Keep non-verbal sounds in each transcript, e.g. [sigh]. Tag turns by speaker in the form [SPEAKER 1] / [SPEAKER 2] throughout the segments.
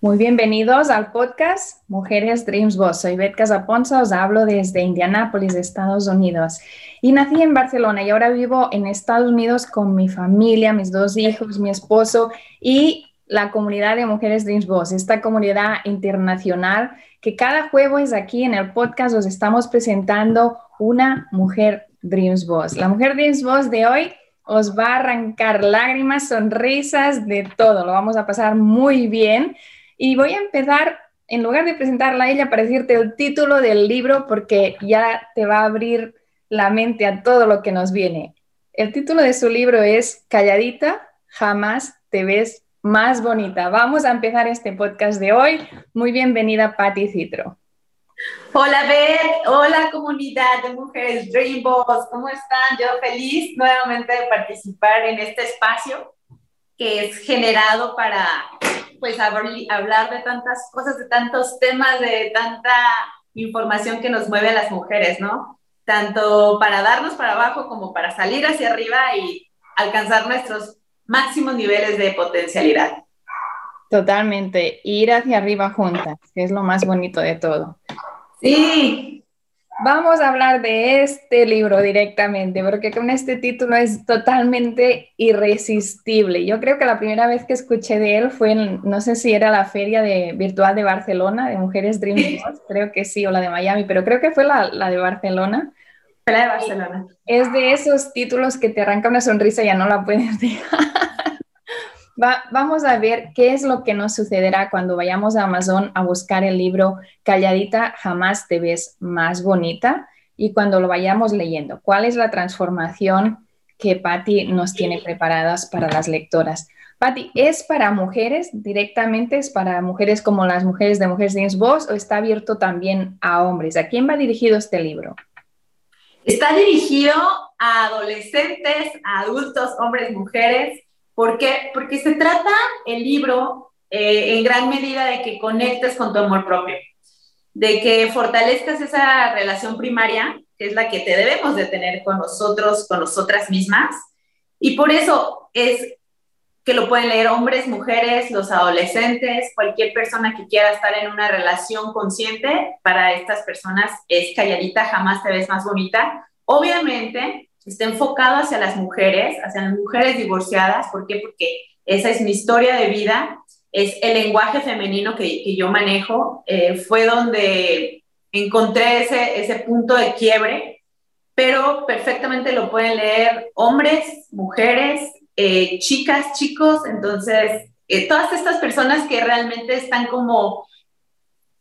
[SPEAKER 1] Muy bienvenidos al podcast Mujeres Dreams Boss. Soy Bet Casaponza, os hablo desde Indianápolis, Estados Unidos. Y nací en Barcelona y ahora vivo en Estados Unidos con mi familia, mis dos hijos, mi esposo y la comunidad de Mujeres Dreams Boss, esta comunidad internacional que cada jueves aquí en el podcast os estamos presentando una mujer Dreams Boss. La mujer Dreams Boss de hoy os va a arrancar lágrimas, sonrisas, de todo. Lo vamos a pasar muy bien. Y voy a empezar, en lugar de presentarla a ella, para decirte el título del libro, porque ya te va a abrir la mente a todo lo que nos viene. El título de su libro es Calladita, jamás te ves más bonita. Vamos a empezar este podcast de hoy. Muy bienvenida, Patti Citro.
[SPEAKER 2] Hola, Beth. Hola, comunidad de mujeres Dream Boss. ¿Cómo están? Yo feliz nuevamente de participar en este espacio que es generado para pues hablar de tantas cosas, de tantos temas, de tanta información que nos mueve a las mujeres, ¿no? Tanto para darnos para abajo como para salir hacia arriba y alcanzar nuestros máximos niveles de potencialidad.
[SPEAKER 1] Totalmente, ir hacia arriba juntas, que es lo más bonito de todo.
[SPEAKER 2] Sí,
[SPEAKER 1] Vamos a hablar de este libro directamente, porque con este título es totalmente irresistible. Yo creo que la primera vez que escuché de él fue en, no sé si era la feria de, virtual de Barcelona, de Mujeres Dream creo que sí, o la de Miami, pero creo que fue la, la de Barcelona.
[SPEAKER 2] La de Barcelona.
[SPEAKER 1] Es de esos títulos que te arranca una sonrisa y ya no la puedes [laughs] dejar vamos a ver qué es lo que nos sucederá cuando vayamos a Amazon a buscar el libro Calladita, jamás te ves más bonita y cuando lo vayamos leyendo. ¿Cuál es la transformación que Patti nos tiene preparadas para las lectoras? Patti, ¿es para mujeres directamente? ¿Es para mujeres como las mujeres de Mujeres Dance Boss o está abierto también a hombres? ¿A quién va dirigido este libro?
[SPEAKER 2] Está dirigido a adolescentes, adultos, hombres, mujeres, ¿Por qué? Porque se trata el libro eh, en gran medida de que conectes con tu amor propio, de que fortalezcas esa relación primaria, que es la que te debemos de tener con nosotros, con nosotras mismas. Y por eso es que lo pueden leer hombres, mujeres, los adolescentes, cualquier persona que quiera estar en una relación consciente, para estas personas es calladita, jamás te ves más bonita. Obviamente, está enfocado hacia las mujeres, hacia las mujeres divorciadas. ¿Por qué? Porque esa es mi historia de vida, es el lenguaje femenino que, que yo manejo. Eh, fue donde encontré ese, ese punto de quiebre, pero perfectamente lo pueden leer hombres, mujeres, eh, chicas, chicos. Entonces, eh, todas estas personas que realmente están como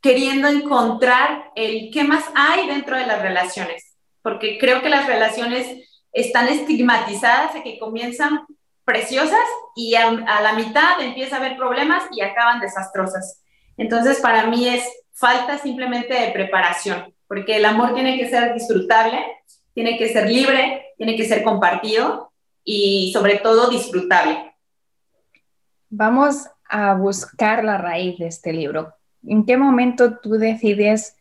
[SPEAKER 2] queriendo encontrar el qué más hay dentro de las relaciones, porque creo que las relaciones están estigmatizadas de que comienzan preciosas y a, la mitad empieza a haber problemas y acaban desastrosas. Entonces, para mí es falta simplemente de preparación, porque el amor tiene que ser disfrutable, tiene que ser libre, tiene que ser compartido y sobre todo disfrutable.
[SPEAKER 1] Vamos a buscar la raíz de este libro. ¿En qué momento tú decides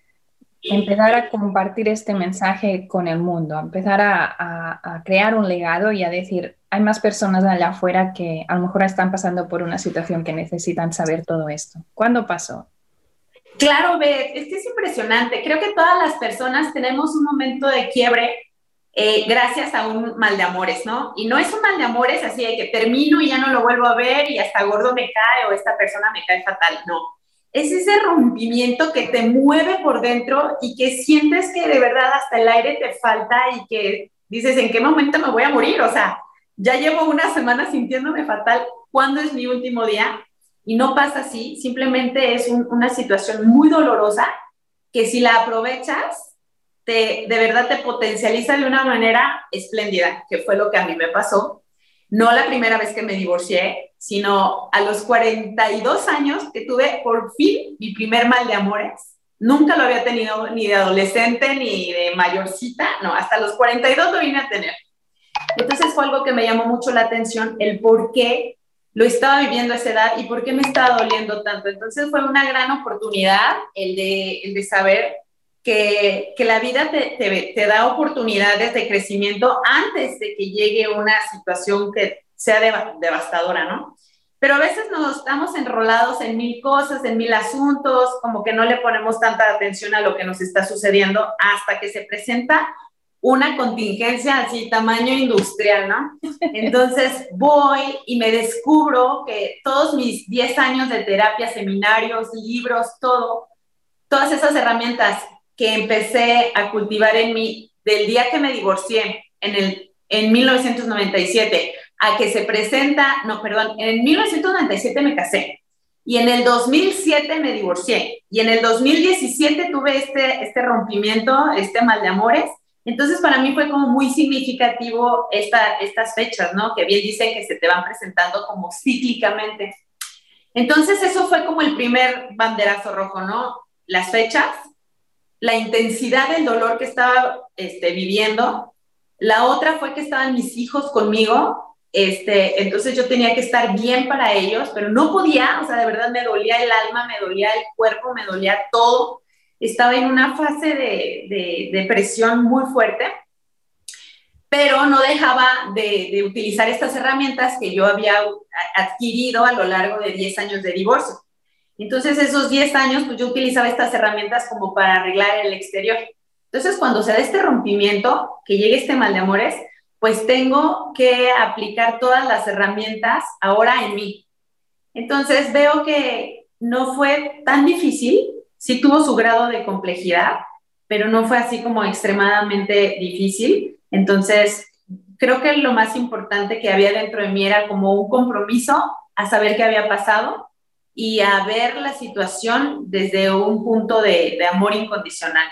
[SPEAKER 1] empezar a compartir este mensaje con el mundo, a empezar a, crear un legado y a decir, hay más personas allá afuera que a lo mejor están pasando por una situación que necesitan saber todo esto. ¿Cuándo pasó?
[SPEAKER 2] Claro, Beth, es que es impresionante. Creo que todas las personas tenemos un momento de quiebre eh, gracias a un mal de amores, ¿no? Y no es un mal de amores así de que termino y ya no lo vuelvo a ver y hasta gordo me cae o esta persona me cae fatal, no es ese rompimiento que te mueve por dentro y que sientes que de verdad hasta el aire te falta y que dices, ¿en qué momento me voy a morir? O sea, ya llevo una semana sintiéndome fatal, ¿cuándo es mi último día? Y no pasa así, simplemente es una situación muy dolorosa que si la aprovechas, te, de verdad te potencializa de una manera espléndida, que fue lo que a mí me pasó. No la primera vez que me divorcié, sino a los 42 años que tuve por fin mi primer mal de amores. Nunca lo había tenido ni de adolescente ni de mayorcita, no, hasta los 42 lo vine a tener. Entonces fue algo que me llamó mucho la atención, el por qué lo estaba viviendo a esa edad y por qué me estaba doliendo tanto. Entonces fue una gran oportunidad el de, el de saber que, que, la vida te, te, te, da oportunidades de crecimiento antes de que llegue una situación que sea devastadora, ¿no? Pero a veces nos estamos enrolados en mil cosas, en mil asuntos, como que no le ponemos tanta atención a lo que nos está sucediendo hasta que se presenta una contingencia así, tamaño industrial, ¿no? Entonces [laughs] voy y me descubro que todos mis 10 años de terapia, seminarios, libros, todo, todas esas herramientas que empecé a cultivar en mí del día que me divorcié en, el, en 1997 a que se presenta, no, perdón, en 1997 me casé y en el 2007 me divorcié y en el 2017 tuve este, este rompimiento, este mal de amores entonces, para mí fue como muy significativo esta, estas fechas, ¿no? Que bien dicen que se te van presentando como cíclicamente. Entonces, eso fue como el primer banderazo rojo, ¿no? Las fechas, la intensidad del dolor que estaba este, viviendo. La otra fue que estaban mis hijos conmigo, este, entonces yo tenía que estar bien para ellos, pero no podía, o sea, de verdad me dolía el alma, me dolía el cuerpo, me dolía todo estaba en una fase de, depresión muy fuerte, pero no dejaba de, utilizar estas herramientas que yo había adquirido a lo largo de 10 años de divorcio. Entonces, esos 10 años, pues yo utilizaba estas herramientas como para arreglar el exterior. Entonces, cuando se da este rompimiento, que llegue este mal de amores, pues tengo que aplicar todas las herramientas ahora en mí. Entonces, veo que no fue tan difícil sí tuvo su grado de complejidad, pero no fue así como extremadamente difícil. Entonces, creo que lo más importante que había dentro de mí era como un compromiso a saber qué había pasado y a ver la situación desde un punto de, amor incondicional.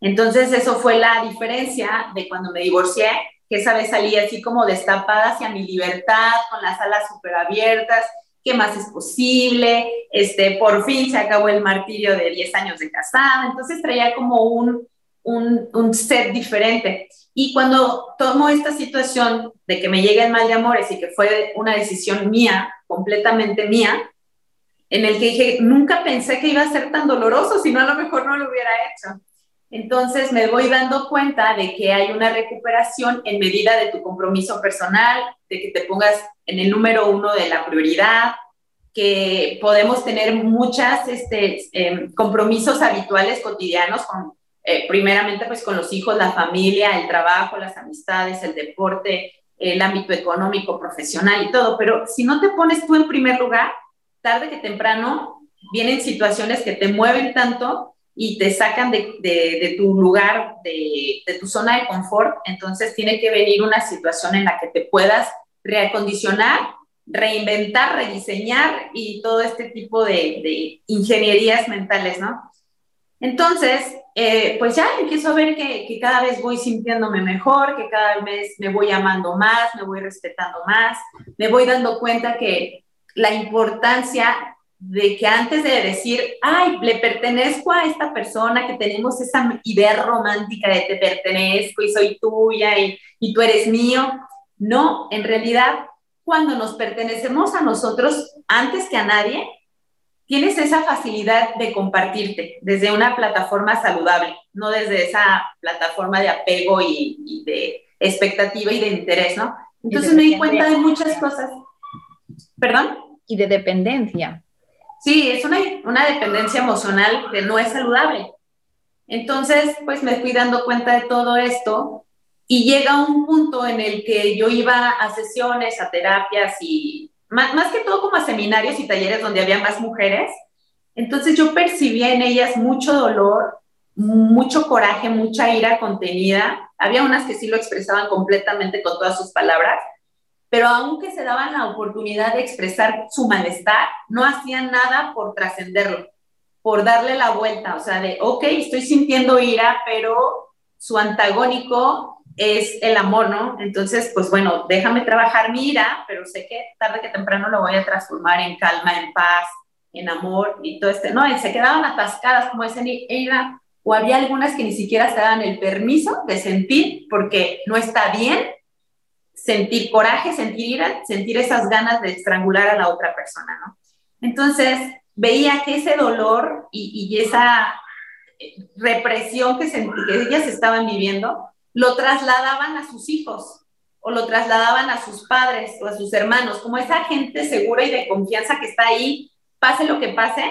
[SPEAKER 2] Entonces, eso fue la diferencia de cuando me divorcié, que esa vez salí así como destapada hacia mi libertad, con las alas súper abiertas, ¿qué más es posible? Este, por fin se acabó el martirio de 10 años de casada, entonces traía como un, un, un set diferente. Y cuando tomo esta situación de que me llegue el mal de amores y que fue una decisión mía, completamente mía, en el que dije, nunca pensé que iba a ser tan doloroso, si no a lo mejor no lo hubiera hecho. Entonces me voy dando cuenta de que hay una recuperación en medida de tu compromiso personal, de que te pongas en el número uno de la prioridad, que podemos tener muchos este, em, compromisos habituales cotidianos con, eh, primeramente pues con los hijos, la familia, el trabajo, las amistades, el deporte, el ámbito económico, profesional y todo, pero si no te pones tú en primer lugar, tarde que temprano vienen situaciones que te mueven tanto y te sacan de, de, tu lugar, de, de, tu zona de confort, entonces tiene que venir una situación en la que te puedas reacondicionar, reinventar, rediseñar y todo este tipo de, ingenierías mentales, ¿no? Entonces, eh, pues ya empiezo a ver que, que, cada vez voy sintiéndome mejor, que cada vez me voy amando más, me voy respetando más, me voy dando cuenta que la importancia de que antes de decir, ay, le pertenezco a esta persona, que tenemos esa idea romántica de te pertenezco y soy tuya y, y tú eres mío, no, en realidad, cuando nos pertenecemos a nosotros antes que a nadie, tienes esa facilidad de compartirte desde una plataforma saludable, no desde esa plataforma de apego y, y de expectativa y de interés, ¿no? Entonces me di cuenta de muchas cosas. ¿Perdón?
[SPEAKER 1] Y de dependencia.
[SPEAKER 2] Sí, es una, una dependencia emocional que no es saludable. Entonces, pues me fui dando cuenta de todo esto y llega un punto en el que yo iba a sesiones, a terapias y más, más, que todo como a seminarios y talleres donde había más mujeres Entonces yo percibía en ellas mucho dolor, mucho coraje, mucha ira contenida. Había unas que sí lo expresaban completamente con todas sus palabras, pero aunque se daban la oportunidad de expresar su malestar, no hacían nada por trascenderlo, por darle la vuelta, o sea, de, ok, estoy sintiendo ira, pero su antagónico es el amor, ¿no? Entonces, pues bueno, déjame trabajar mi ira, pero sé que tarde que temprano lo voy a transformar en calma, en paz, en amor y todo este, ¿no? Se quedaban atascadas como ese ira, o había algunas que ni siquiera se daban el permiso de sentir, porque no está bien sentir coraje, sentir ira, sentir esas ganas de estrangular a la otra persona. Entonces, veía que ese dolor y, y esa represión que, que ellas estaban viviendo, lo trasladaban a sus hijos o lo trasladaban a sus padres o a sus hermanos, como esa gente segura y de confianza que está ahí, pase lo que pase,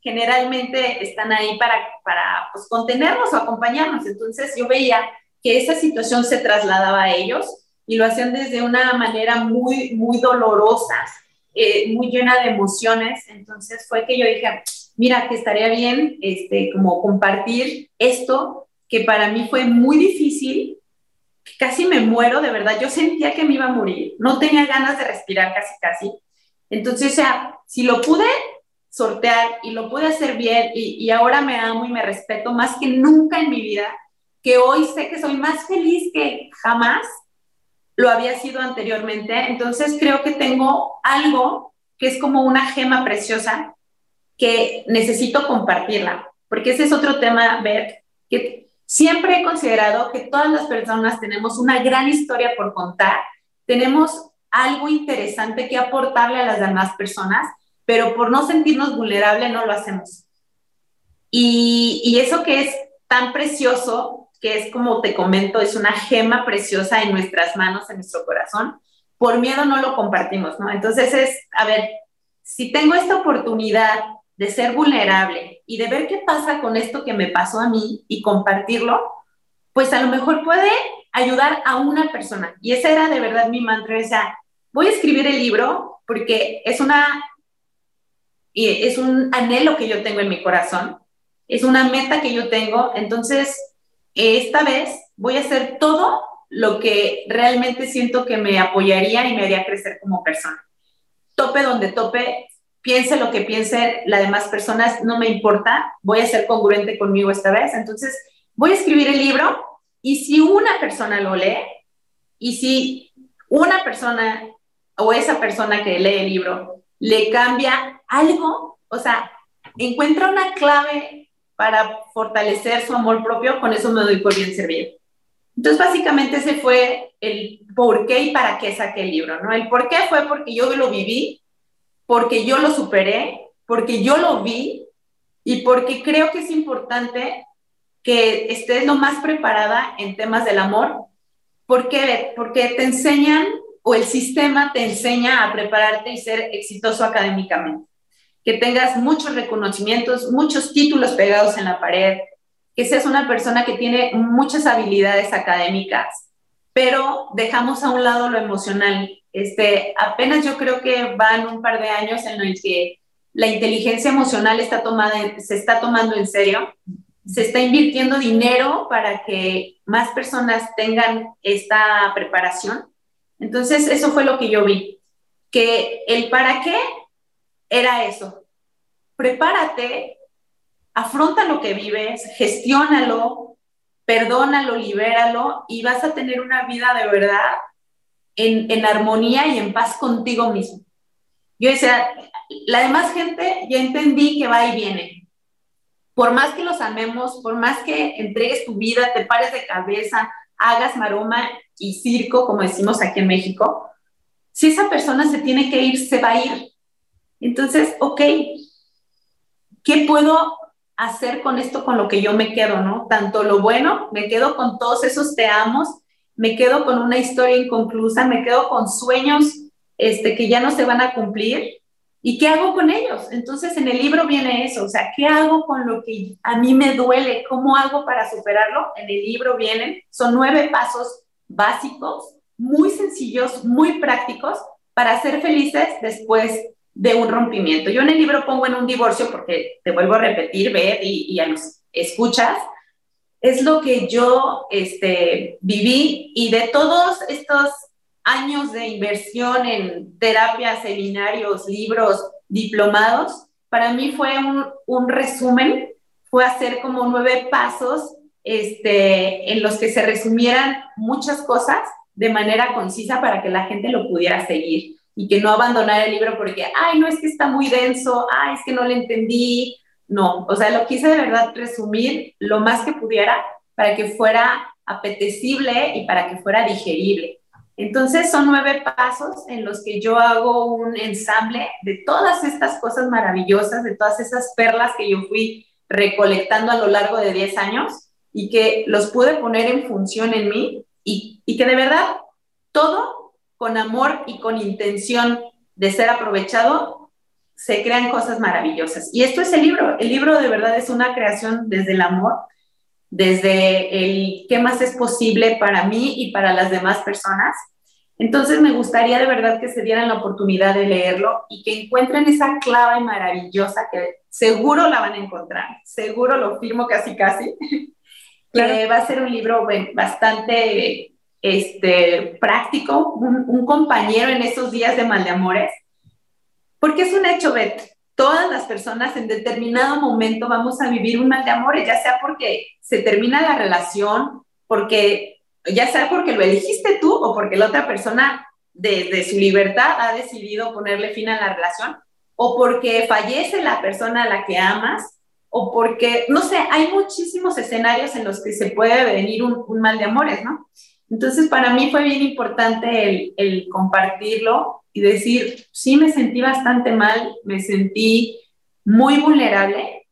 [SPEAKER 2] generalmente están ahí para, para pues, contenernos o acompañarnos. Entonces yo veía que esa situación se trasladaba a ellos y lo hacían desde una manera muy, muy dolorosa, eh, muy llena de emociones. Entonces fue que yo dije, mira, que estaría bien este, como compartir esto que para mí fue muy difícil, casi me muero, de verdad, yo sentía que me iba a morir, no tenía ganas de respirar casi, casi. Entonces, o sea, si lo pude sortear y lo pude hacer bien y, y ahora me amo y me respeto más que nunca en mi vida, que hoy sé que soy más feliz que jamás lo había sido anteriormente. Entonces creo que tengo algo que es como una gema preciosa que necesito compartirla, porque ese es otro tema, ver que Siempre he considerado que todas las personas tenemos una gran historia por contar, tenemos algo interesante que aportarle a las demás personas, pero por no sentirnos vulnerables no lo hacemos. Y, y eso que es tan precioso, que es como te comento, es una gema preciosa en nuestras manos, en nuestro corazón, por miedo no lo compartimos, ¿no? Entonces es, a ver, si tengo esta oportunidad de ser vulnerable y de ver qué pasa con esto que me pasó a mí y compartirlo, pues a lo mejor puede ayudar a una persona. Y esa era de verdad mi mantra, o voy a escribir el libro porque es una es un anhelo que yo tengo en mi corazón, es una meta que yo tengo, entonces esta vez voy a hacer todo lo que realmente siento que me apoyaría y me haría crecer como persona. Tope donde tope, piense lo que piense las demás personas, no me importa, voy a ser congruente conmigo esta vez. Entonces, voy a escribir el libro y si una persona lo lee y si una persona o esa persona que lee el libro le cambia algo, o sea, encuentra una clave para fortalecer su amor propio, con eso me doy por bien servido. Entonces, básicamente ese fue el por qué y para qué saqué el libro, ¿no? El por qué fue porque yo lo viví, porque yo lo superé, porque yo lo vi y porque creo que es importante que estés lo más preparada en temas del amor. ¿Por? Porque te enseñan o el sistema te enseña a prepararte y ser exitoso académicamente. Que tengas muchos reconocimientos, muchos títulos pegados en la pared, que seas una persona que tiene muchas habilidades académicas, pero dejamos a un lado lo emocional este, apenas yo creo que van un par de años en el que la inteligencia emocional está tomada, se está tomando en serio, se está invirtiendo dinero para que más personas tengan esta preparación. Entonces, eso fue lo que yo vi, que el para qué era eso. Prepárate, afronta lo que vives, gestiónalo, perdónalo, libéralo y vas a tener una vida de verdad en, armonía y en paz contigo mismo. Yo decía, la demás gente ya entendí que va y viene. Por más que los amemos, por más que entregues tu vida, te pares de cabeza, hagas maroma y circo, como decimos aquí en México, si esa persona se tiene que ir, se va a ir. Entonces, ok, ¿qué puedo hacer con esto, con lo que yo me quedo, no? Tanto lo bueno, me quedo con todos esos te amos me quedo con una historia inconclusa, me quedo con sueños este, que ya no se van a cumplir. ¿Y qué hago con ellos? Entonces en el libro viene eso, o sea, ¿qué hago con lo que a mí me duele? ¿Cómo hago para superarlo? En el libro vienen, son nueve pasos básicos, muy sencillos, muy prácticos para ser felices después de un rompimiento. Yo en el libro pongo en un divorcio, porque te vuelvo a repetir, ver y, a los escuchas, es lo que yo este, viví y de todos estos años de inversión en terapias, seminarios, libros, diplomados, para mí fue un, un resumen, fue hacer como nueve pasos este, en los que se resumieran muchas cosas de manera concisa para que la gente lo pudiera seguir y que no abandonara el libro porque, ay, no es que está muy denso, ay, es que no le entendí. No, o sea, lo quise de verdad resumir lo más que pudiera para que fuera apetecible y para que fuera digerible. Entonces son nueve pasos en los que yo hago un ensamble de todas estas cosas maravillosas, de todas esas perlas que yo fui recolectando a lo largo de 10 años y que los pude poner en función en mí y, y que de verdad todo con amor y con intención de ser aprovechado se crean cosas maravillosas. Y esto es el libro. El libro de verdad es una creación desde el amor desde el qué más es posible para mí y para las demás personas. Entonces me gustaría de verdad que se dieran la oportunidad de leerlo y que encuentren esa clave maravillosa que seguro la van a encontrar, seguro lo firmo casi casi, que va a ser un libro bastante este, práctico, un, un compañero en esos días de mal de amores, porque es un hecho, Beth, todas las personas en determinado momento vamos a vivir un mal de amores, ya sea porque se termina la relación, porque ya sea porque lo elegiste tú o porque la otra persona desde su libertad ha decidido ponerle fin a la relación, o porque fallece la persona a la que amas, o porque, no sé, hay muchísimos escenarios en los que se puede venir un, mal de amores, ¿no? Entonces, para mí fue bien importante el, compartirlo y decir, sí me sentí bastante mal, me sentí muy vulnerable,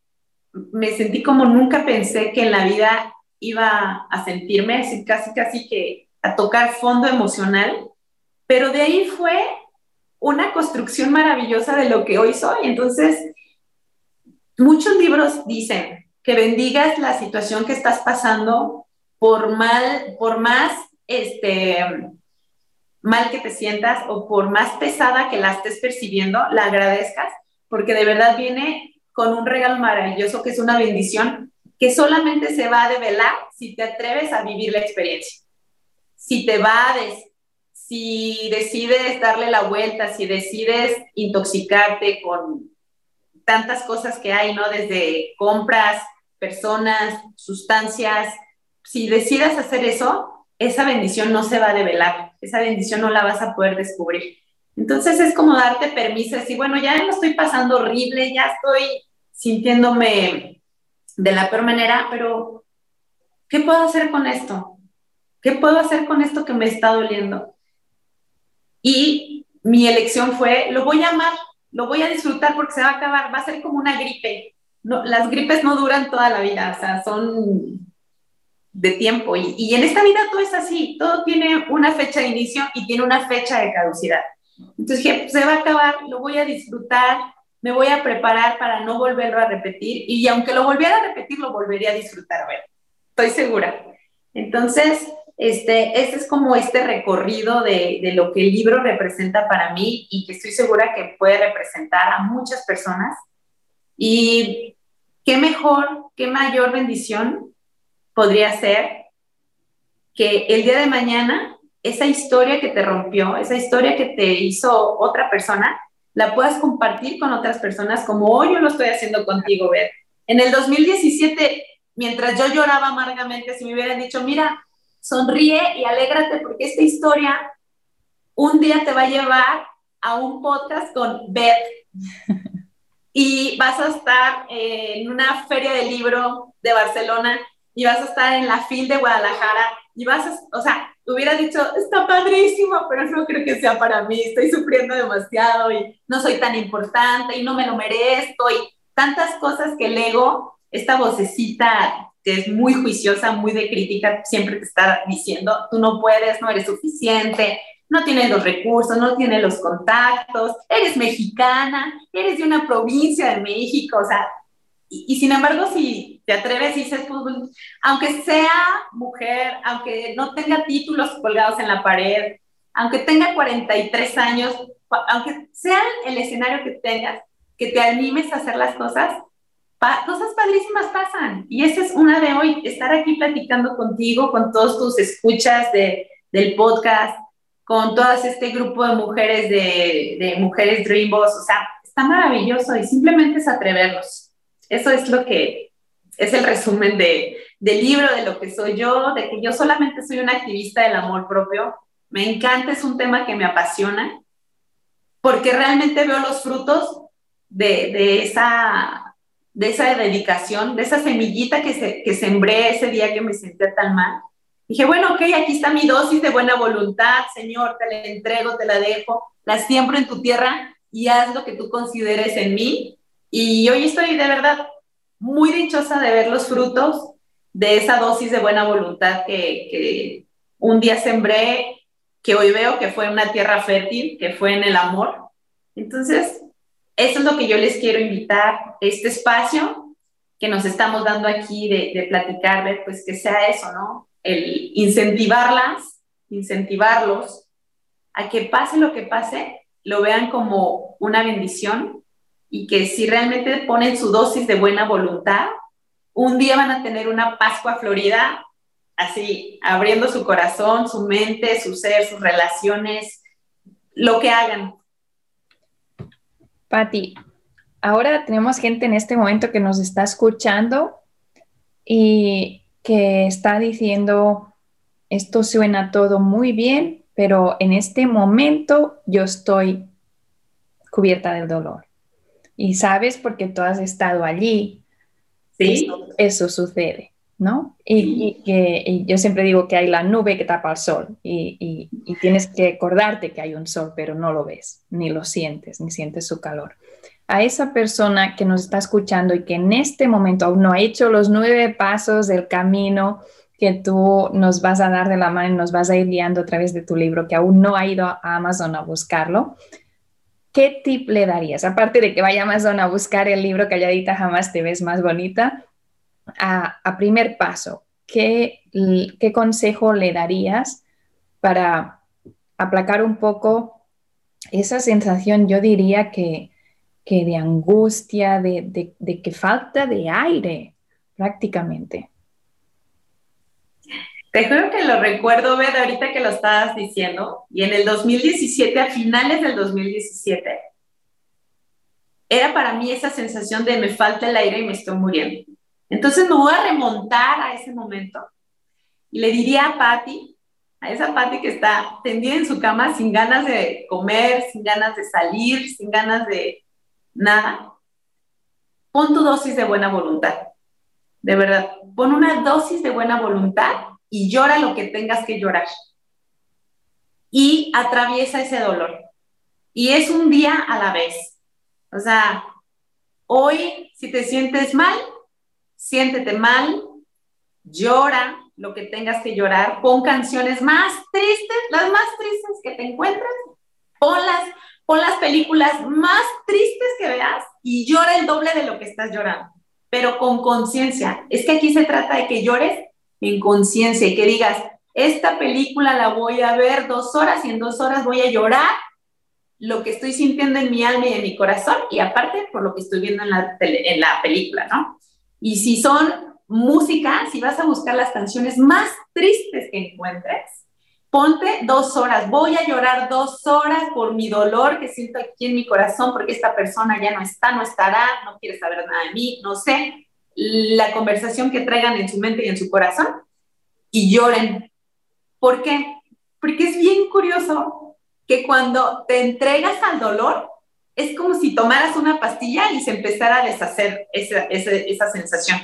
[SPEAKER 2] me sentí como nunca pensé que en la vida iba a sentirme, así casi casi que a tocar fondo emocional, pero de ahí fue una construcción maravillosa de lo que hoy soy. Entonces, muchos libros dicen que bendigas la situación que estás pasando por mal, por más este, mal que te sientas o por más pesada que la estés percibiendo, la agradezcas, porque de verdad viene con un regalo maravilloso que es una bendición que solamente se va a develar si te atreves a vivir la experiencia. Si te vades, si decides darle la vuelta, si decides intoxicarte con tantas cosas que hay, ¿no? Desde compras, personas, sustancias, si decides hacer eso, esa bendición no se va a develar, esa bendición no la vas a poder descubrir. Entonces es como darte permiso, decir, bueno, ya no estoy pasando horrible, ya estoy sintiéndome de la peor manera, pero ¿qué puedo hacer con esto? ¿Qué puedo hacer con esto que me está doliendo? Y mi elección fue, lo voy a amar, lo voy a disfrutar porque se va a acabar, va a ser como una gripe. No, las gripes no duran toda la vida, o sea, son de tiempo. Y, en esta vida todo es así, todo tiene una fecha de inicio y tiene una fecha de caducidad. Entonces dije, se va a acabar, lo voy a disfrutar, me voy a preparar para no volverlo a repetir y aunque lo volviera a repetir, lo volvería a disfrutar, ver, estoy segura. Entonces, este, este es como este recorrido de, de lo que el libro representa para mí y que estoy segura que puede representar a muchas personas. Y qué mejor, qué mayor bendición podría ser que el día de mañana esa historia que te rompió, esa historia que te hizo otra persona, la puedas compartir con otras personas como hoy yo lo estoy haciendo contigo, Ver. En el 2017, mientras yo lloraba amargamente, si me hubieran dicho, mira, sonríe y alégrate porque esta historia un día te va a llevar a un podcast con Beth [laughs] y vas a estar en una feria de libro de Barcelona y vas a estar en la FIL de Guadalajara y vas a, o sea, hubiera dicho, está padrísimo, pero no creo que sea para mí, estoy sufriendo demasiado y no soy tan importante y no me lo merezco y tantas cosas que el ego, esta vocecita que es muy juiciosa, muy de crítica, siempre te está diciendo, tú no puedes, no eres suficiente, no tienes los recursos, no tienes los contactos, eres mexicana, eres de una provincia de México, o sea, y, sin embargo, si te atreves y dices, pues, aunque sea mujer, aunque no tenga títulos colgados en la pared, aunque tenga 43 años, aunque sea el escenario que tengas, que te animes a hacer las cosas, cosas padrísimas pasan. Y esa es una de hoy, estar aquí platicando contigo, con todos tus escuchas de, del podcast, con todo este grupo de mujeres de, de Mujeres Dream Boss. O sea, está maravilloso y simplemente es atrevernos. Eso es lo que es el resumen de, del libro, de lo que soy yo, de que yo solamente soy una activista del amor propio. Me encanta, es un tema que me apasiona, porque realmente veo los frutos de, de esa de esa dedicación, de esa semillita que, se, que sembré ese día que me sentía tan mal. Dije, bueno, ok, aquí está mi dosis de buena voluntad, Señor, te la entrego, te la dejo, la siembro en tu tierra y haz lo que tú consideres en mí. Y hoy estoy de verdad muy dichosa de ver los frutos de esa dosis de buena voluntad que, un día sembré, que hoy veo que fue una tierra fértil, que fue en el amor. Entonces, eso es lo que yo les quiero invitar, este espacio que nos estamos dando aquí de, de platicar, pues que sea eso, ¿no? El incentivarlas, incentivarlos a que pase lo que pase, lo vean como una bendición y que si realmente ponen su dosis de buena voluntad, un día van a tener una Pascua Florida, así, abriendo su corazón, su mente, su ser, sus relaciones, lo que hagan,
[SPEAKER 1] Patti, ahora tenemos gente en este momento que nos está escuchando y que está diciendo, esto suena todo muy bien, pero en este momento yo estoy cubierta del dolor. Y sabes porque tú has estado allí.
[SPEAKER 2] Sí.
[SPEAKER 1] Eso, sucede, ¿no? Y, que yo siempre digo que hay la nube que tapa el sol y, y, tienes que acordarte que hay un sol, pero no lo ves, ni lo sientes, ni sientes su calor. A esa persona que nos está escuchando y que en este momento aún no ha hecho los nueve pasos del camino que tú nos vas a dar de la mano y nos vas a ir guiando a través de tu libro, que aún no ha ido a Amazon a buscarlo, ¿qué tip le darías? Aparte de que vaya a Amazon a buscar el libro Calladita jamás te ves más bonita, a, primer paso, ¿qué, ¿qué consejo le darías para aplacar un poco esa sensación, yo diría que, que de angustia, de, de, que falta de aire prácticamente?
[SPEAKER 2] Te juro que lo recuerdo ver ahorita que lo estabas diciendo, y en el 2017, a finales del 2017, era para mí esa sensación de me falta el aire y me estoy muriendo. Entonces me voy a remontar a ese momento y le diría a Patty, a esa Patty que está tendida en su cama sin ganas de comer, sin ganas de salir, sin ganas de nada, pon tu dosis de buena voluntad. De verdad, pon una dosis de buena voluntad y llora lo que tengas que llorar. Y atraviesa ese dolor. Y es un día a la vez. O sea, hoy si te sientes mal, siéntete mal, llora lo que tengas que llorar, pon canciones más tristes, las más tristes que te encuentres, ponlas, pon las películas más tristes que veas y llora el doble de lo que estás llorando, pero con conciencia. Es que aquí se trata de que llores en conciencia y que digas, esta película la voy a ver dos horas y en dos horas voy a llorar lo que estoy sintiendo en mi alma y en mi corazón y aparte por lo que estoy viendo en la, en la película, ¿no? Y si son música, si vas a buscar las canciones más tristes que encuentres, ponte dos horas. Voy a llorar dos horas por mi dolor que siento aquí en mi corazón porque esta persona ya no está, no estará, no quiere saber nada de mí, no sé. La conversación que traigan en su mente y en su corazón y lloren. ¿Por qué? Porque es bien curioso que cuando te entregas al dolor, es como si tomaras una pastilla y se empezara a deshacer esa, esa, sensación.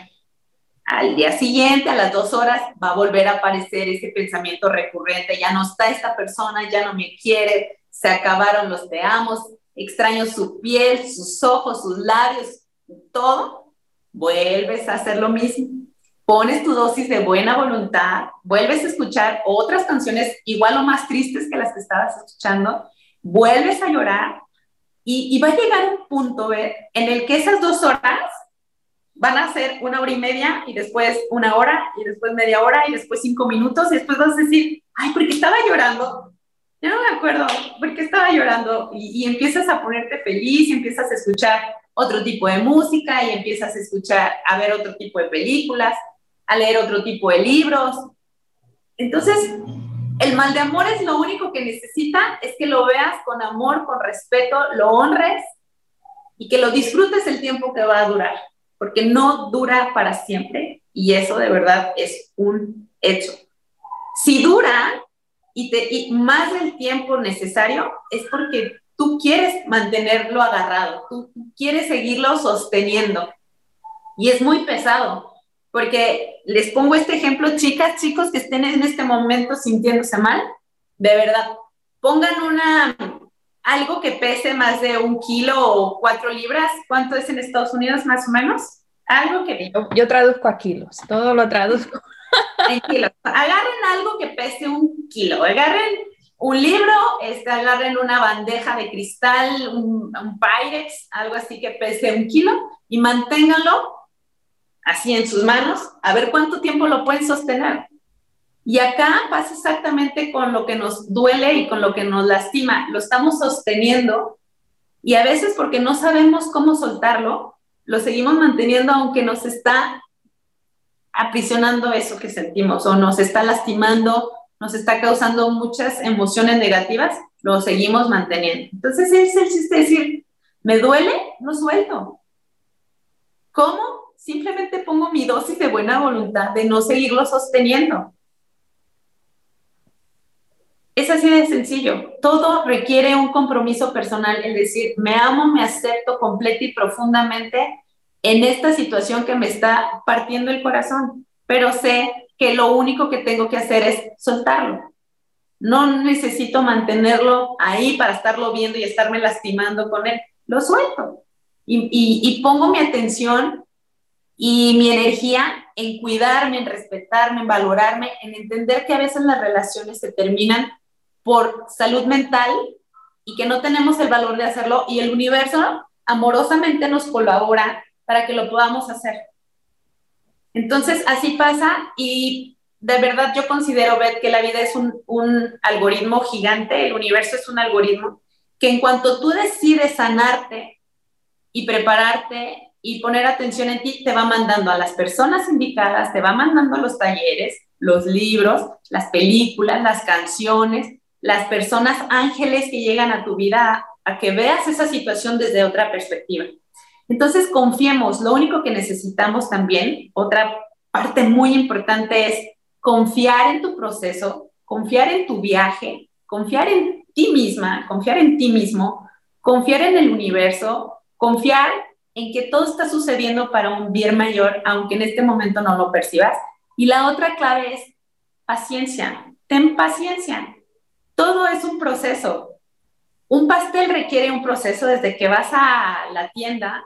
[SPEAKER 2] Al día siguiente, a las dos horas, va a volver a aparecer ese pensamiento recurrente, ya no está esta persona, ya no me quiere, se acabaron los te amos, extraño su piel, sus ojos, sus labios, todo, vuelves a hacer lo mismo. Pones tu dosis de buena voluntad, vuelves a escuchar otras canciones igual o más tristes que las que estabas escuchando, vuelves a llorar y, va a llegar un punto ¿ver? en el que esas dos horas van a ser una hora y media y después una hora y después media hora y después cinco minutos y después vas a decir, ay, porque estaba llorando. yo no me acuerdo por qué estaba llorando y, y empiezas a ponerte feliz y empiezas a escuchar otro tipo de música y empiezas a escuchar, a ver otro tipo de películas, a leer otro tipo de libros. Entonces, el mal de amor es lo único que necesita, es que lo veas con amor, con respeto, lo honres y que lo disfrutes el tiempo que va a durar, porque no dura para siempre y eso de verdad es un hecho. Si dura, y, más del tiempo necesario es porque tú quieres mantenerlo agarrado, tú quieres seguirlo sosteniendo. Y es muy pesado, porque les pongo este ejemplo, chicas, chicos que estén en este momento sintiéndose mal, de verdad, pongan una, algo que pese más de un kilo o cuatro libras, ¿cuánto es en Estados Unidos más o menos? Algo que...
[SPEAKER 1] Yo, yo traduzco a kilos, todo lo traduzco.
[SPEAKER 2] Agarren algo que pese un kilo, agarren un libro, este, agarren una bandeja de cristal, un, Pyrex, algo así que pese un kilo y manténganlo así en sus manos, a ver cuánto tiempo lo pueden sostener. Y acá pasa exactamente con lo que nos duele y con lo que nos lastima. Lo estamos sosteniendo y a veces porque no sabemos cómo soltarlo, lo seguimos manteniendo aunque nos está aprisionando eso que sentimos o nos está lastimando, nos está causando muchas emociones negativas, lo seguimos manteniendo. Entonces es el chiste de decir, ¿me duele? No suelto. ¿Cómo? Simplemente pongo mi dosis de buena voluntad de no seguirlo sosteniendo. Es así de sencillo. Todo requiere un compromiso personal, es decir, me amo, me acepto completa y profundamente en esta situación que me está partiendo el corazón, pero sé que lo único que tengo que hacer es soltarlo. No necesito mantenerlo ahí para estarlo viendo y estarme lastimando con él. Lo suelto y, y pongo mi atención y mi energía en cuidarme, en respetarme, en valorarme, en entender que a veces las relaciones se terminan por salud mental y que no tenemos el valor de hacerlo y el universo amorosamente nos colabora para que lo podamos hacer. Entonces, así pasa y de verdad yo considero, Beth, que la vida es un, un algoritmo gigante, el universo es un algoritmo que en cuanto tú decides sanarte y prepararte y poner atención en ti, te va mandando a las personas indicadas, te va mandando a los talleres, los libros, las películas, las canciones, las personas ángeles que llegan a tu vida a que veas esa situación desde otra perspectiva. Entonces, confiemos. Lo único que necesitamos también, otra parte muy importante es confiar en tu proceso, confiar en tu viaje, confiar en ti misma, confiar en ti mismo, confiar en el universo, confiar en que todo está sucediendo para un bien mayor, aunque en este momento no lo percibas. Y la otra clave es paciencia. Ten paciencia. Todo es un proceso. Un pastel requiere un proceso desde que vas a la tienda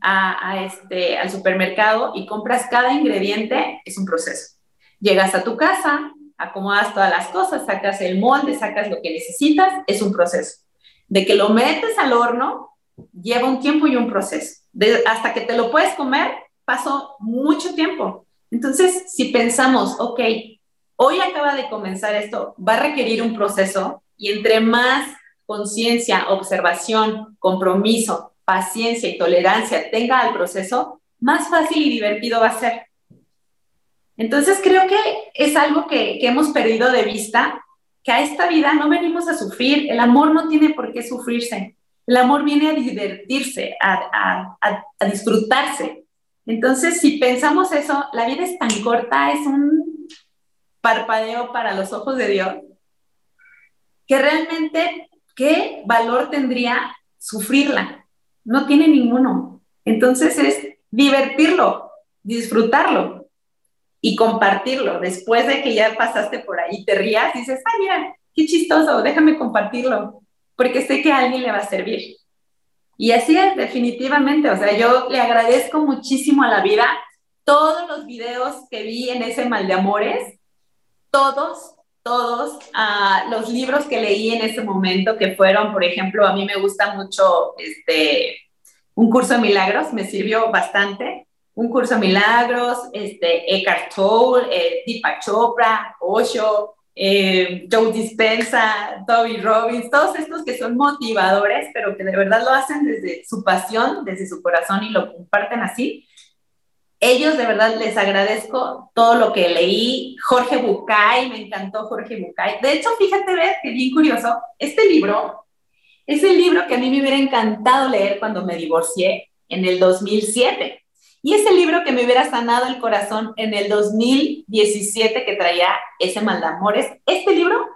[SPEAKER 2] a, este, al supermercado y compras cada ingrediente, es un proceso. Llegas a tu casa, acomodas todas las cosas, sacas el molde, sacas lo que necesitas, es un proceso. De que lo metes al horno, lleva un tiempo y un proceso. hasta que te lo puedes comer, pasó mucho tiempo. Entonces, si pensamos, ok, hoy acaba de comenzar esto, va a requerir un proceso y entre más conciencia, observación, compromiso, paciencia y tolerancia tenga al proceso, más fácil y divertido va a ser. Entonces creo que es algo que, hemos perdido de vista, que a esta vida no venimos a sufrir, el amor no tiene por qué sufrirse, el amor viene a divertirse, a, a disfrutarse. Entonces, si pensamos eso, la vida es tan corta, es un parpadeo para los ojos de Dios, que realmente, ¿qué valor tendría sufrirla? No tiene ninguno. Entonces es divertirlo, disfrutarlo y compartirlo. Después de que ya pasaste por ahí, te rías y dices, ay, mira, qué chistoso, déjame compartirlo, porque sé que a alguien le va a servir. Y así es, definitivamente. O sea, yo le agradezco muchísimo a la vida todos los videos que vi en ese mal de amores, todos, todos uh, los libros que leí en ese momento, que fueron, por ejemplo, a mí me gusta mucho este, un curso de milagros, me sirvió bastante. Un curso de milagros, este, Eckhart Tolle, eh, Deepak Chopra, Osho, eh, Joe Dispensa, Toby Robbins, todos estos que son motivadores, pero que de verdad lo hacen desde su pasión, desde su corazón y lo comparten así. Ellos de verdad les agradezco todo lo que leí. Jorge Bucay, me encantó Jorge Bucay. De hecho, fíjate, ver que bien curioso, este libro es el libro que a mí me hubiera encantado leer cuando me divorcié en el 2007. Y ese libro que me hubiera sanado el corazón en el 2017 que traía ese mal de amores, este libro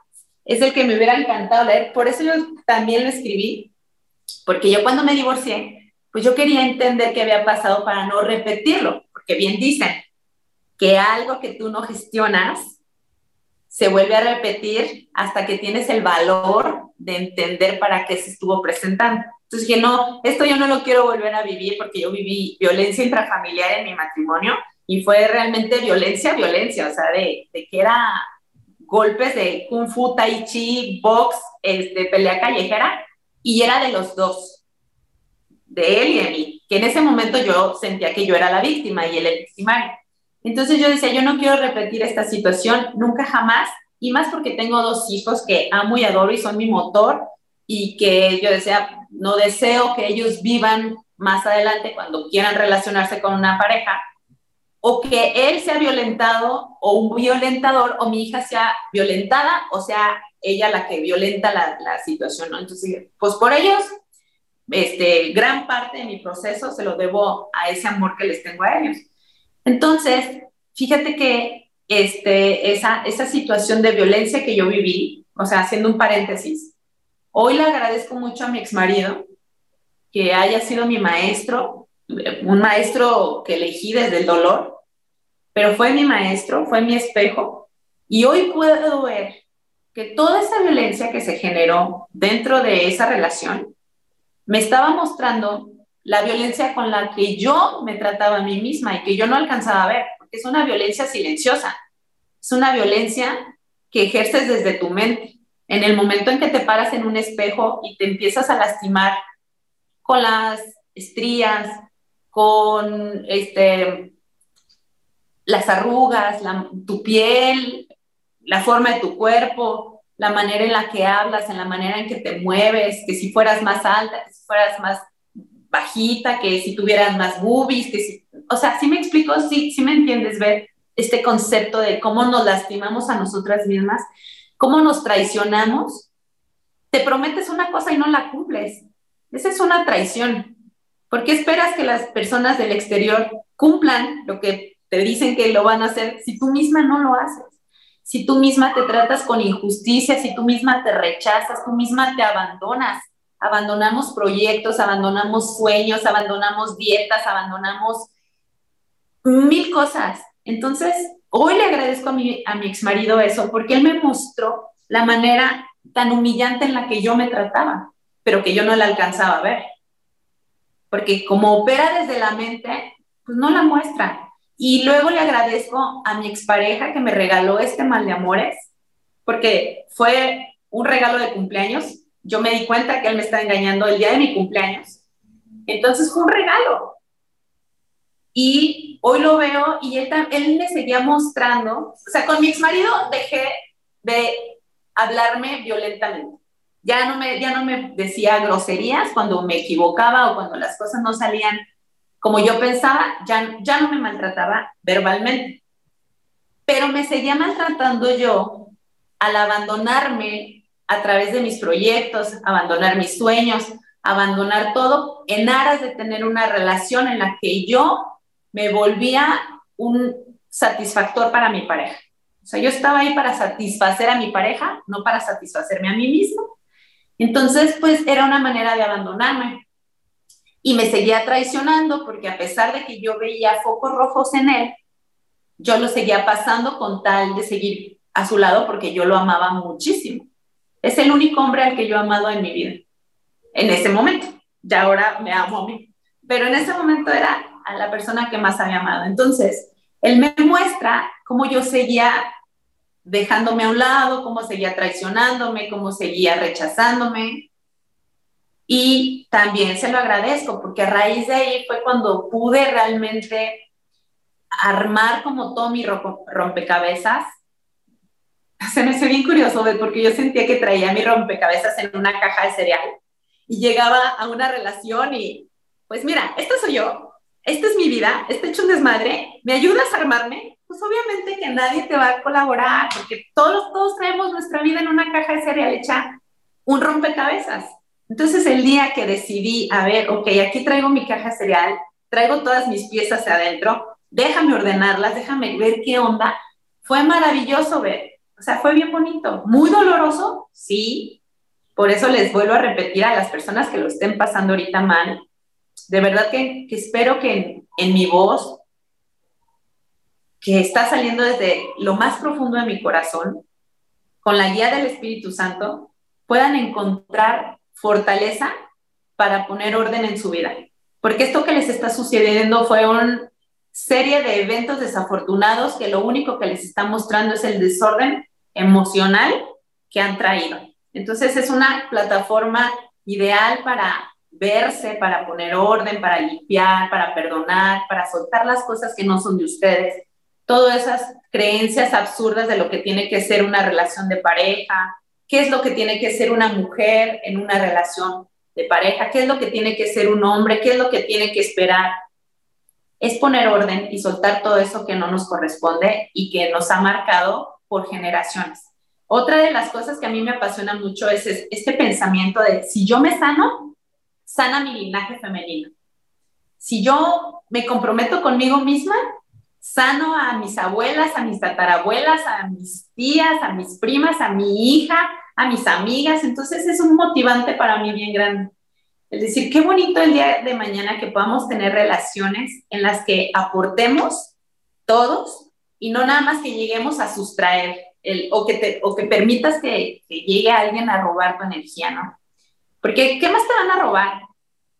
[SPEAKER 2] es el que me hubiera encantado leer. Por eso yo también lo escribí, porque yo cuando me divorcié, pues yo quería entender qué había pasado para no repetirlo, porque bien dicen que algo que tú no gestionas se vuelve a repetir hasta que tienes el valor de entender para qué se estuvo presentando. Entonces dije, no, esto yo no lo quiero volver a vivir porque yo viví violencia intrafamiliar en mi matrimonio y fue realmente violencia, violencia, o sea, de, de que era golpes de kung fu, tai chi, box, este, pelea callejera, y era de los dos, de él y de mí, que en ese momento yo sentía que yo era la víctima y él el victimario. Entonces yo decía, yo no quiero repetir esta situación nunca jamás, y más porque tengo dos hijos que amo y adoro y son mi motor, y que yo decía, no deseo que ellos vivan más adelante cuando quieran relacionarse con una pareja, o que él sea violentado o un violentador, o mi hija sea violentada, o sea, ella la que violenta la, la situación, ¿no? Entonces, pues por ellos, este, gran parte de mi proceso se lo debo a ese amor que les tengo a ellos. Entonces, fíjate que este, esa, esa situación de violencia que yo viví, o sea, haciendo un paréntesis, hoy le agradezco mucho a mi exmarido que haya sido mi maestro, un maestro que elegí desde el dolor, pero fue mi maestro, fue mi espejo, y hoy puedo ver que toda esa violencia que se generó dentro de esa relación me estaba mostrando la violencia con la que yo me trataba a mí misma y que yo no alcanzaba a ver, porque es una violencia silenciosa, es una violencia que ejerces desde tu mente. En el momento en que te paras en un espejo y te empiezas a lastimar con las estrías, con este, las arrugas, tu piel, la forma de tu cuerpo, la manera en la que hablas, en la manera en que te mueves, que si fueras más alta, que si fueras más bajita, que si tuvieran más boobies, que si, o sea, si me explico, sí, sí me entiendes ver este concepto de cómo nos lastimamos a nosotras mismas, cómo nos traicionamos. Te prometes una cosa y no la cumples. Esa es una traición. ¿Por qué esperas que las personas del exterior cumplan lo que te dicen que lo van a hacer si tú misma no lo haces? Si tú misma te tratas con injusticia, si tú misma te rechazas, tú misma te abandonas, abandonamos proyectos, abandonamos sueños, abandonamos dietas, abandonamos mil cosas. Entonces, hoy le agradezco a mi, a mi ex marido eso, porque él me mostró la manera tan humillante en la que yo me trataba, pero que yo no la alcanzaba a ver. Porque como opera desde la mente, pues no la muestra. Y luego le agradezco a mi expareja que me regaló este mal de amores, porque fue un regalo de cumpleaños yo me di cuenta que él me estaba engañando el día de mi cumpleaños. Entonces fue un regalo. Y hoy lo veo y él, él me seguía mostrando, o sea, con mi ex marido dejé de hablarme violentamente. Ya no, me, ya no me decía groserías cuando me equivocaba o cuando las cosas no salían como yo pensaba, ya, ya no me maltrataba verbalmente. Pero me seguía maltratando yo al abandonarme a través de mis proyectos, abandonar mis sueños, abandonar todo en aras de tener una relación en la que yo me volvía un satisfactor para mi pareja. O sea, yo estaba ahí para satisfacer a mi pareja, no para satisfacerme a mí mismo. Entonces, pues era una manera de abandonarme. Y me seguía traicionando porque a pesar de que yo veía focos rojos en él, yo lo seguía pasando con tal de seguir a su lado porque yo lo amaba muchísimo. Es el único hombre al que yo he amado en mi vida, en ese momento. Ya ahora me amo a mí, pero en ese momento era a la persona que más había amado. Entonces, él me muestra cómo yo seguía dejándome a un lado, cómo seguía traicionándome, cómo seguía rechazándome. Y también se lo agradezco, porque a raíz de ahí fue cuando pude realmente armar como todo mi rompecabezas [laughs] se me hace bien curioso, porque yo sentía que traía mi rompecabezas en una caja de cereal y llegaba a una relación y, pues mira, esta soy yo, esta es mi vida, este hecho un desmadre, ¿me ayudas a armarme? Pues obviamente que nadie te va a colaborar, porque todos, todos traemos nuestra vida en una caja de cereal hecha un rompecabezas. Entonces el día que decidí, a ver, ok, aquí traigo mi caja cereal, traigo todas mis piezas adentro, déjame ordenarlas, déjame ver qué onda, fue maravilloso ver, o sea, fue bien bonito, muy doloroso, sí, por eso les vuelvo a repetir a las personas que lo estén pasando ahorita mal, de verdad que, espero que en, mi voz, que está saliendo desde lo más profundo de mi corazón, con la guía del Espíritu Santo, puedan encontrar fortaleza para poner orden en su vida. Porque esto que les está sucediendo fue una serie de eventos desafortunados que lo único que les está mostrando es el desorden emocional que han traído. Entonces es una plataforma ideal para verse, para poner orden, para limpiar, para perdonar, para soltar las cosas que no son de ustedes, todas esas creencias absurdas de lo que tiene que ser una relación de pareja, qué es lo que tiene que ser una mujer en una relación de pareja, qué es lo que tiene que ser un hombre, qué es lo que tiene que esperar. Es poner orden y soltar todo eso que no nos corresponde y que nos ha marcado por generaciones. Otra de las cosas que a mí me apasiona mucho es este pensamiento de si yo me sano, sana mi linaje femenino. Si yo me comprometo conmigo misma, sano a mis abuelas, a mis tatarabuelas, a mis tías, a mis primas, a mi hija, a mis amigas. Entonces es un motivante para mí bien grande. Es decir, qué bonito el día de mañana que podamos tener relaciones en las que aportemos todos y no nada más que lleguemos a sustraer el, o, que te, o que permitas que, que, llegue alguien a robar tu energía, ¿no? Porque ¿qué más te van a robar?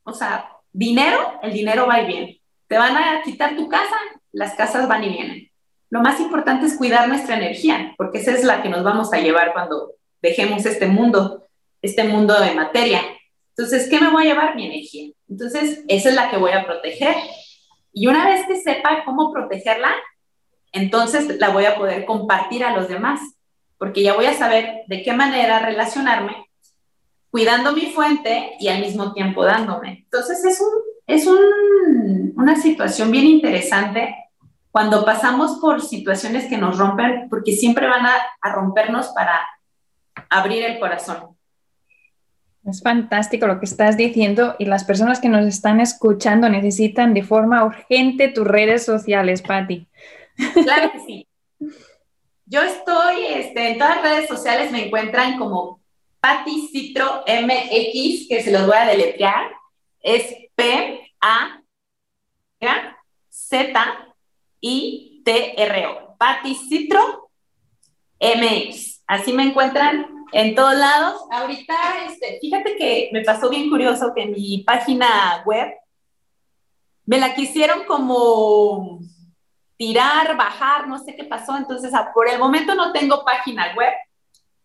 [SPEAKER 2] O sea, dinero, el dinero va y viene. Te van a quitar tu casa, las casas van y vienen. Lo más importante es cuidar nuestra energía, porque esa es la que nos vamos a llevar cuando dejemos este mundo, este mundo de materia. Entonces, ¿qué me voy a llevar? Mi energía. Entonces, esa es la que voy a proteger. Y una vez que sepa cómo protegerla, entonces la voy a poder compartir a los demás, porque ya voy a saber de qué manera relacionarme, cuidando mi fuente y al mismo tiempo dándome. Entonces es, un, es un, una situación bien interesante cuando pasamos por situaciones que nos rompen, porque siempre van a, a rompernos para abrir el corazón.
[SPEAKER 1] Es fantástico lo que estás diciendo y las personas que nos están escuchando necesitan de forma urgente tus redes sociales, Patti.
[SPEAKER 2] Claro que sí. Yo estoy este, en todas las redes sociales, me encuentran como Patti Citro MX, que se los voy a deletrear. Es P-A Z-I-T-R-O. Patti Citro MX. Así me encuentran en todos lados. Ahorita, este, fíjate que me pasó bien curioso que mi página web me la quisieron como tirar, bajar, no sé qué pasó. Entonces, ah, por el momento no tengo página web,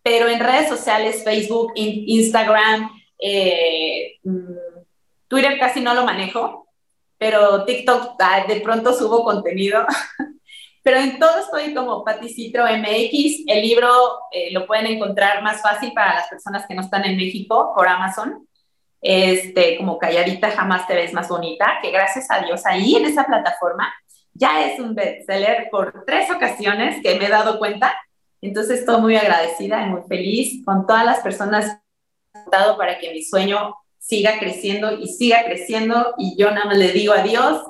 [SPEAKER 2] pero en redes sociales, Facebook, Instagram, eh, mm, Twitter casi no lo manejo, pero TikTok de pronto subo contenido. [laughs] pero en todo estoy como Paticitro MX. El libro eh, lo pueden encontrar más fácil para las personas que no están en México por Amazon. Este, como calladita jamás te ves más bonita, que gracias a Dios ahí en esa plataforma ya es un bestseller por tres ocasiones que me he dado cuenta. Entonces estoy muy agradecida y muy feliz con todas las personas para que mi sueño siga creciendo y siga creciendo y yo nada más le digo a Dios,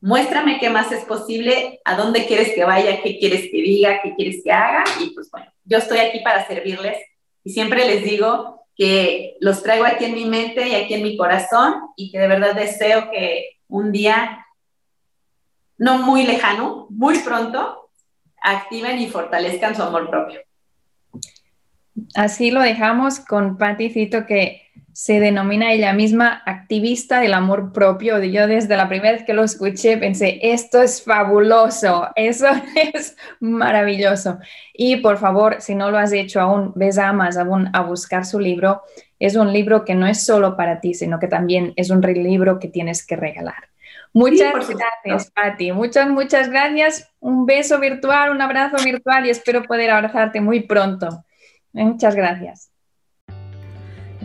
[SPEAKER 2] muéstrame qué más es posible, a dónde quieres que vaya, qué quieres que diga, qué quieres que haga y pues bueno, yo estoy aquí para servirles y siempre les digo que los traigo aquí en mi mente y aquí en mi corazón y que de verdad deseo que un día no muy lejano, muy pronto, activen y fortalezcan su amor propio.
[SPEAKER 1] Así lo dejamos con Paticito que se denomina ella misma activista del amor propio. Yo desde la primera vez que lo escuché pensé, esto es fabuloso, eso [laughs] es maravilloso. Y por favor, si no lo has hecho aún, ves a Amazon a buscar su libro. Es un libro que no es solo para ti, sino que también es un libro que tienes que regalar. Muchas gracias, Patti. Muchas, muchas gracias. Un beso virtual, un abrazo virtual y espero poder abrazarte muy pronto. Muchas gracias.